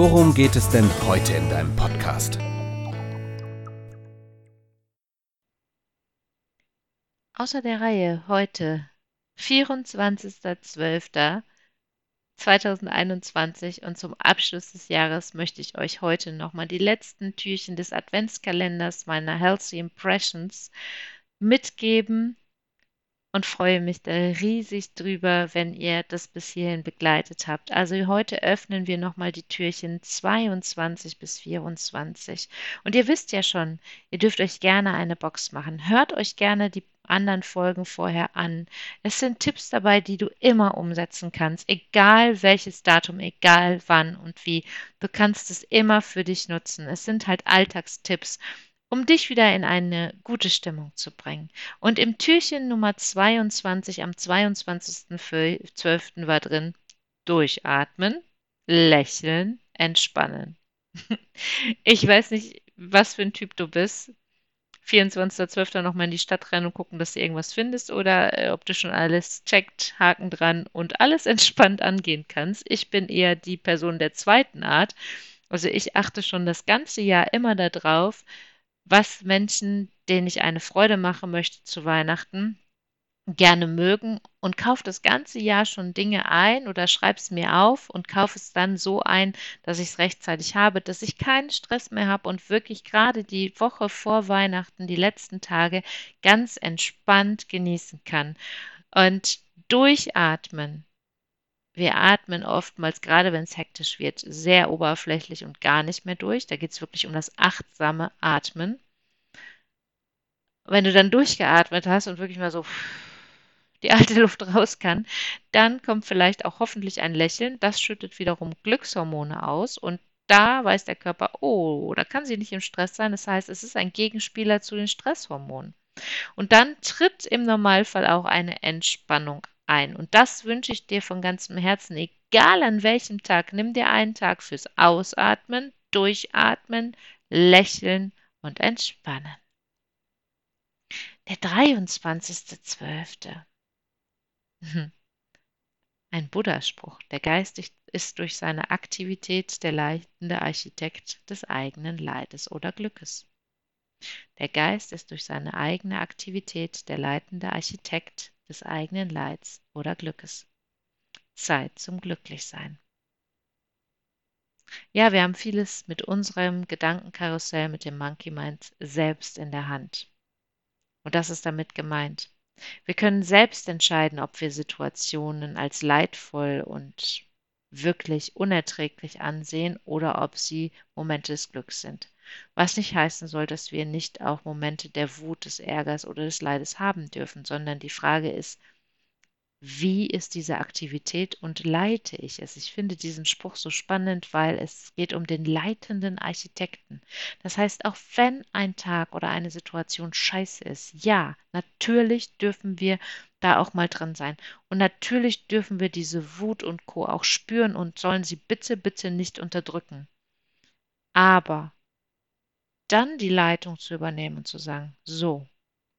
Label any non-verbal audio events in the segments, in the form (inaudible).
worum geht es denn heute in deinem Podcast? Außer der Reihe heute 24.12.2021 und zum Abschluss des Jahres möchte ich euch heute nochmal die letzten Türchen des Adventskalenders meiner Healthy Impressions mitgeben und freue mich da riesig drüber, wenn ihr das bis hierhin begleitet habt. Also heute öffnen wir nochmal die Türchen 22 bis 24. Und ihr wisst ja schon, ihr dürft euch gerne eine Box machen. Hört euch gerne die anderen Folgen vorher an. Es sind Tipps dabei, die du immer umsetzen kannst, egal welches Datum, egal wann und wie. Du kannst es immer für dich nutzen. Es sind halt Alltagstipps um dich wieder in eine gute Stimmung zu bringen. Und im Türchen Nummer 22 am 22.12. war drin durchatmen, lächeln, entspannen. (laughs) Ich weiß nicht, was für ein Typ du bist. 24.12. nochmal in die Stadt rennen und gucken, dass du irgendwas findest oder äh, ob du schon alles checkt, Haken dran und alles (laughs) entspannt angehen kannst. Ich bin eher die Person der zweiten Art. Also ich achte schon das ganze Jahr immer darauf, was Menschen, denen ich eine Freude machen möchte zu Weihnachten, gerne mögen und kauf das ganze Jahr schon Dinge ein oder schreib es mir auf und kauf es dann so ein, dass ich es rechtzeitig habe, dass ich keinen Stress mehr habe und wirklich gerade die Woche vor Weihnachten, die letzten Tage ganz entspannt genießen kann. Und durchatmen. Wir atmen oftmals, gerade wenn es hektisch wird, sehr oberflächlich und gar nicht mehr durch. Da geht es wirklich um das achtsame Atmen. Wenn du dann durchgeatmet hast und wirklich mal so die alte Luft raus kann, dann kommt vielleicht auch hoffentlich ein Lächeln. Das schüttet wiederum Glückshormone aus und da weiß der Körper, oh, da kann sie nicht im Stress sein. Das heißt, es ist ein Gegenspieler zu den Stresshormonen. Und dann tritt im Normalfall auch eine Entspannung ein. Und das wünsche ich dir von ganzem Herzen, egal an welchem Tag. Nimm dir einen Tag fürs Ausatmen, Durchatmen, Lächeln und Entspannen. Der 23.12. Mhm. (laughs) Ein Buddha-Spruch. Der Geist ist durch seine Aktivität der leitende Architekt des eigenen Leides oder Glückes. Der Geist ist durch seine eigene Aktivität der leitende Architekt des eigenen Leids oder Glückes. Zeit zum Glücklichsein. Ja, wir haben vieles mit unserem Gedankenkarussell, mit dem Monkey Mind selbst in der Hand. Und das ist damit gemeint. Wir können selbst entscheiden, ob wir Situationen als leidvoll und wirklich unerträglich ansehen oder ob sie Momente des Glücks sind. Was nicht heißen soll, dass wir nicht auch Momente der Wut, des Ärgers oder des Leides haben dürfen, sondern die Frage ist, wie ist diese Aktivität und leite ich es? Ich finde diesen Spruch so spannend, weil es geht um den leitenden Architekten. Das heißt, auch wenn ein Tag oder eine Situation scheiße ist, ja, natürlich dürfen wir da auch mal dran sein. Und natürlich dürfen wir diese Wut und Co. auch spüren und sollen sie bitte, bitte nicht unterdrücken. Aber dann die Leitung zu übernehmen und zu sagen, so,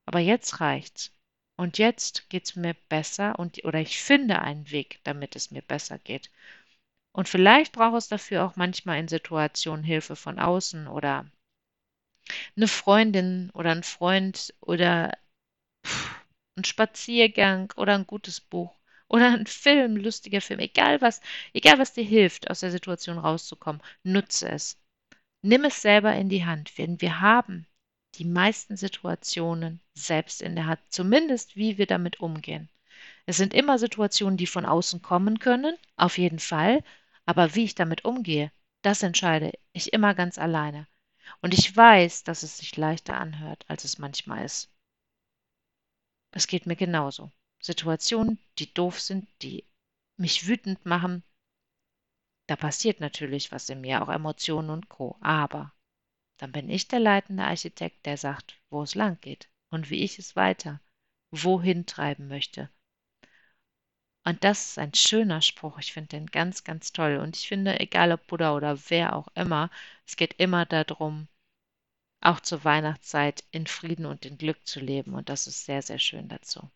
aber jetzt reicht's. Und jetzt geht es mir besser und oder ich finde einen Weg, damit es mir besser geht. Und vielleicht braucht es dafür auch manchmal in Situationen Hilfe von außen oder eine Freundin oder ein Freund oder ein Spaziergang oder ein gutes Buch oder ein Film, lustiger Film, egal was, egal was dir hilft, aus der Situation rauszukommen, nutze es. Nimm es selber in die Hand, denn wir haben die meisten Situationen selbst in der Hand, zumindest wie wir damit umgehen. Es sind immer Situationen, die von außen kommen können, auf jeden Fall, aber wie ich damit umgehe, das entscheide ich immer ganz alleine. Und ich weiß, dass es sich leichter anhört, als es manchmal ist. Es geht mir genauso. Situationen, die doof sind, die mich wütend machen, Da passiert natürlich was in mir, auch Emotionen und Co. Aber dann bin ich der leitende Architekt, der sagt, wo es lang geht und wie ich es weiter, wohin treiben möchte. Und das ist ein schöner Spruch. Ich finde den ganz, ganz toll. Und ich finde, egal ob Buddha oder wer auch immer, es geht immer darum, auch zur Weihnachtszeit in Frieden und in Glück zu leben. Und das ist sehr, sehr schön dazu.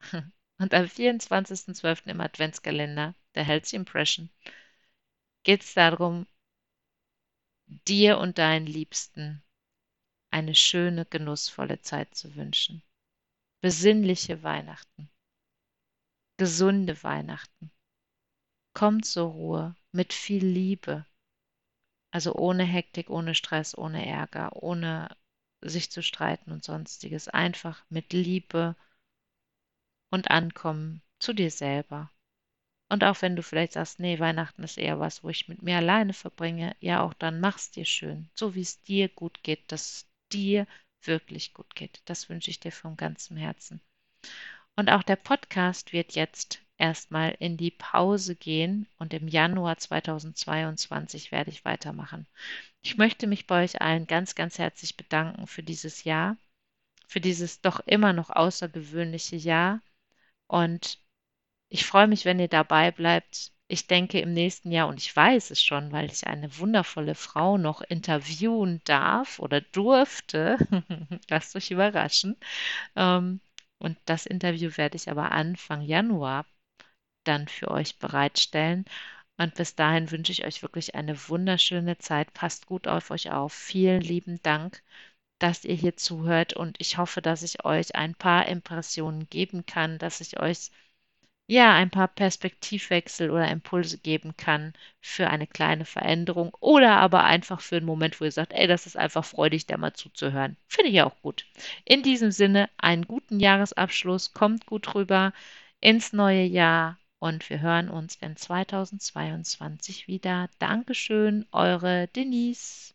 (laughs) Und am 24.12. im Adventskalender, der Healthy Impression, geht es darum, dir und deinen Liebsten eine schöne, genussvolle Zeit zu wünschen. Besinnliche Weihnachten. Gesunde Weihnachten. Kommt zur Ruhe mit viel Liebe. Also ohne Hektik, ohne Stress, ohne Ärger, ohne sich zu streiten und sonstiges. Einfach mit Liebe und Ankommen zu dir selber. Und auch wenn du vielleicht sagst, nee, Weihnachten ist eher was, wo ich mit mir alleine verbringe, ja, auch dann mach's dir schön, so wie es dir gut geht, dass es dir wirklich gut geht. Das wünsche ich dir von ganzem Herzen. Und auch der Podcast wird jetzt erstmal in die Pause gehen und im Januar 2022 werde ich weitermachen. Ich möchte mich bei euch allen ganz, ganz herzlich bedanken für dieses Jahr, für dieses doch immer noch außergewöhnliche Jahr und ich freue mich, wenn ihr dabei bleibt. Ich denke im nächsten Jahr, und ich weiß es schon, weil ich eine wundervolle Frau noch interviewen darf oder durfte, (laughs) lasst euch überraschen. Ähm, und das Interview werde ich aber Anfang Januar dann für euch bereitstellen. Und bis dahin wünsche ich euch wirklich eine wunderschöne Zeit. Passt gut auf euch auf. Vielen lieben Dank, dass ihr hier zuhört. Und ich hoffe, dass ich euch ein paar Impressionen geben kann, dass ich euch ja, ein paar Perspektivwechsel oder Impulse geben kann für eine kleine Veränderung oder aber einfach für einen Moment, wo ihr sagt, ey, das ist einfach freudig, da mal zuzuhören. Finde ich auch gut. In diesem Sinne, einen guten Jahresabschluss, kommt gut rüber ins neue Jahr und wir hören uns in 2022 wieder. Dankeschön, eure Denise.